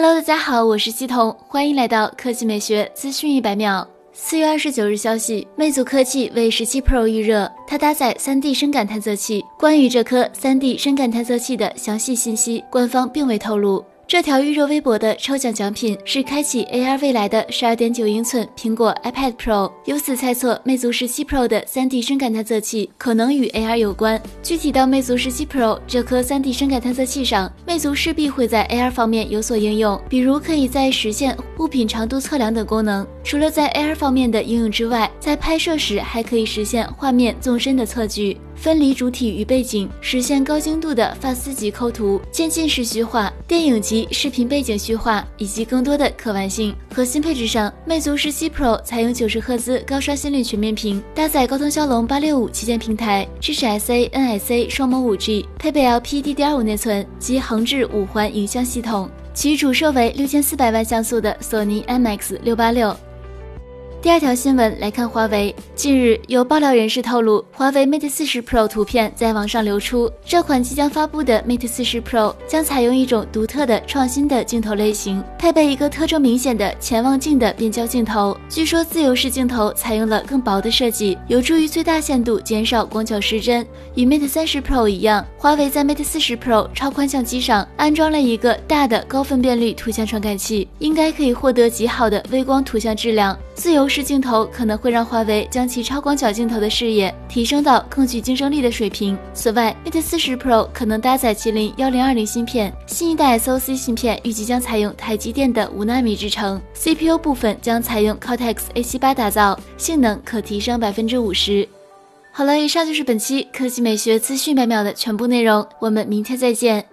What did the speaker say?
Hello，大家好，我是西彤，欢迎来到科技美学资讯一百秒。四月二十九日消息，魅族科技为十七 Pro 预热，它搭载三 D 深感探测器。关于这颗三 D 深感探测器的详细信息，官方并未透露。这条预热微博的抽奖奖品是开启 AR 未来的十二点九英寸苹果 iPad Pro，由此猜测魅族十七 Pro 的 3D 深感探测器可能与 AR 有关。具体到魅族十七 Pro 这颗 3D 深感探测器上，魅族势必会在 AR 方面有所应用，比如可以在实现物品长度测量等功能。除了在 AR 方面的应用之外，在拍摄时还可以实现画面纵深的测距。分离主体与背景，实现高精度的发丝级抠图、渐进式虚化、电影级视频背景虚化，以及更多的可玩性。核心配置上，魅族十七 Pro 采用九十赫兹高刷新率全面屏，搭载高通骁龙八六五旗舰平台，支持 SA、NSA 双模五 G，配备 LPDDR5 内存及横置五环影像系统。其主摄为六千四百万像素的索尼 IMX 六八六。第二条新闻来看，华为近日有爆料人士透露，华为 Mate 四十 Pro 图片在网上流出。这款即将发布的 Mate 四十 Pro 将采用一种独特的、创新的镜头类型，配备一个特征明显的潜望镜的变焦镜头。据说自由式镜头采用了更薄的设计，有助于最大限度减少广角失真。与 Mate 三十 Pro 一样，华为在 Mate 四十 Pro 超宽相机上安装了一个大的高分辨率图像传感器，应该可以获得极好的微光图像质量。自由视镜头可能会让华为将其超广角镜头的视野提升到更具竞争力的水平。此外，Mate 40 Pro 可能搭载麒麟幺零二零芯片，新一代 SoC 芯片预计将采用台积电的五纳米制程，CPU 部分将采用 Cortex A 七八打造，性能可提升百分之五十。好了，以上就是本期科技美学资讯百秒的全部内容，我们明天再见。